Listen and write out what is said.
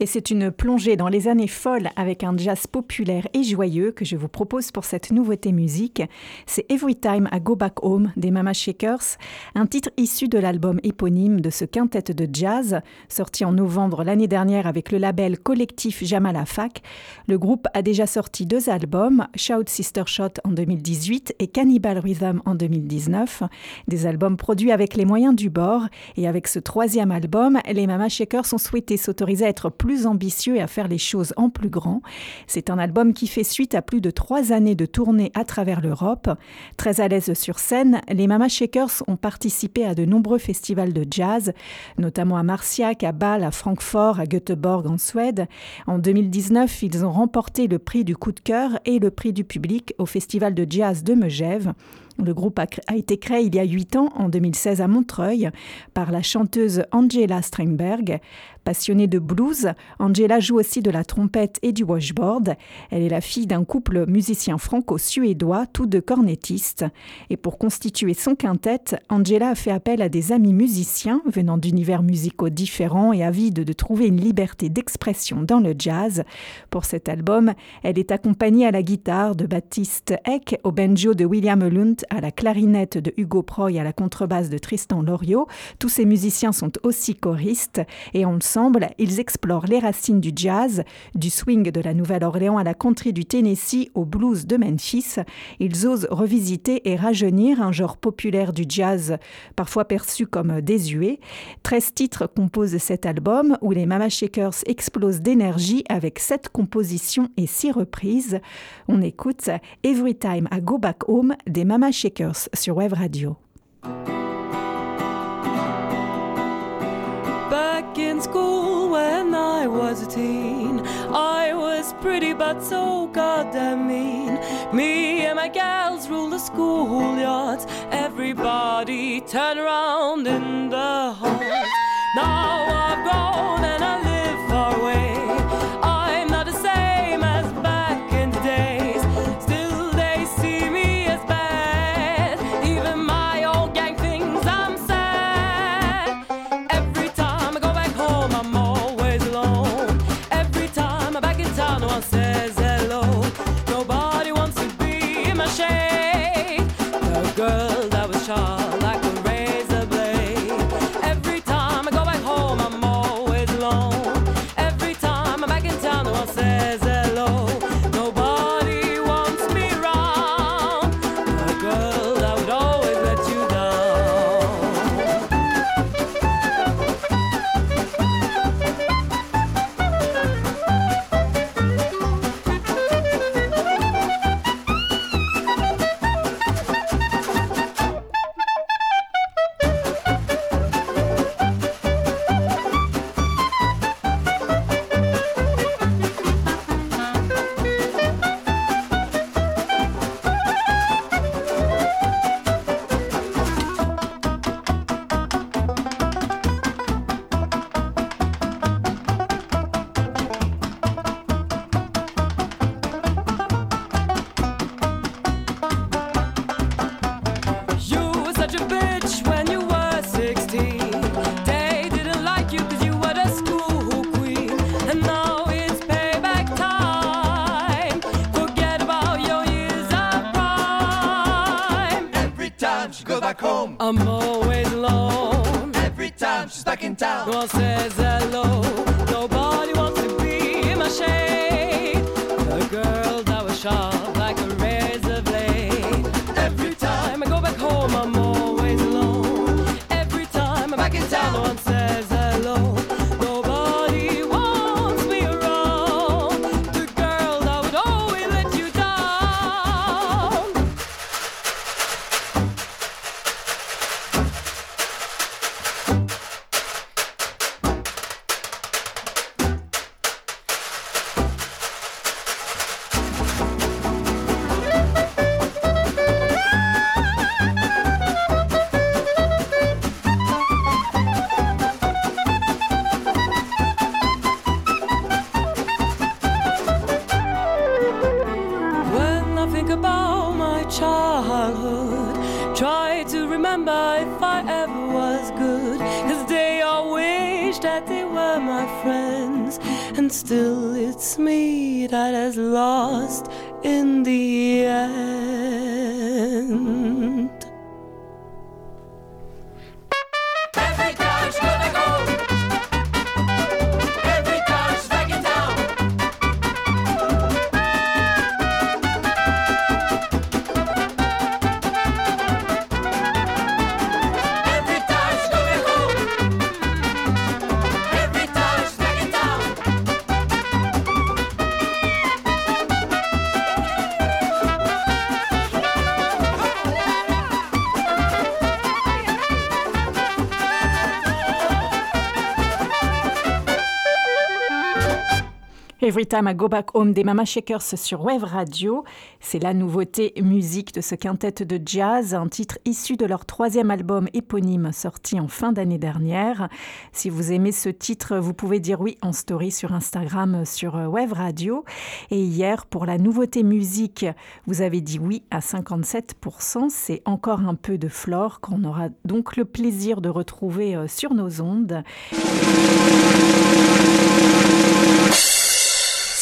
Et c'est une plongée dans les années folles avec un jazz populaire et joyeux que je vous propose pour cette nouveauté musique. C'est Every Time I Go Back Home des Mama Shakers, un titre issu de l'album éponyme de ce quintet de jazz, sorti en novembre l'année dernière avec le label collectif Jamal Afak. Le groupe a déjà sorti deux albums, Shout Sister Shot en 2018 et Cannibal Rhythm en 2019, des albums produits avec les moyens du bord. Et avec ce troisième album, les Mama Shakers ont souhaité s'autoriser à plus ambitieux et à faire les choses en plus grand. C'est un album qui fait suite à plus de trois années de tournée à travers l'Europe. Très à l'aise sur scène, les Mama Shakers ont participé à de nombreux festivals de jazz, notamment à Marciac, à Bâle, à Francfort, à Göteborg en Suède. En 2019, ils ont remporté le prix du coup de cœur et le prix du public au festival de jazz de Megève. Le groupe a, été créé il y a huit ans, en 2016 à Montreuil, par la chanteuse Angela Steinberg. Passionnée de blues, Angela joue aussi de la trompette et du washboard. Elle est la fille d'un couple musicien franco-suédois, tous deux cornettistes. Et pour constituer son quintet, Angela a fait appel à des amis musiciens venant d'univers musicaux différents et avides de trouver une liberté d'expression dans le jazz. Pour cet album, elle est accompagnée à la guitare de Baptiste Eck, au banjo de William Lund à la clarinette de Hugo Proy, à la contrebasse de Tristan Loriot. Tous ces musiciens sont aussi choristes et ensemble, ils explorent les racines du jazz, du swing de la Nouvelle-Orléans à la country du Tennessee au blues de Memphis. Ils osent revisiter et rajeunir un genre populaire du jazz, parfois perçu comme désuet. 13 titres composent cet album où les Mama Shakers explosent d'énergie avec sept compositions et six reprises. On écoute Every Time I Go Back Home des Mama Shakers sur Web Radio. Back in school when I was a teen, I was pretty but so goddamn mean. Me and my gals rule the schoolyards. Everybody turn around in the halls. Now I've grown and I live goes back home, I'm always alone. every time she's back in town. No one says hello. Nobody wants to be in my shade. The girl that was sharp if I ever was good. Cause they all wish that they were my friends. And still it's me that has lost in the end. Every Time I Go Back Home des Mama Shakers sur Wave Radio. C'est la nouveauté musique de ce quintet de jazz, un titre issu de leur troisième album éponyme sorti en fin d'année dernière. Si vous aimez ce titre, vous pouvez dire oui en story sur Instagram sur Wave Radio. Et hier, pour la nouveauté musique, vous avez dit oui à 57%. C'est encore un peu de flore qu'on aura donc le plaisir de retrouver euh, sur nos ondes.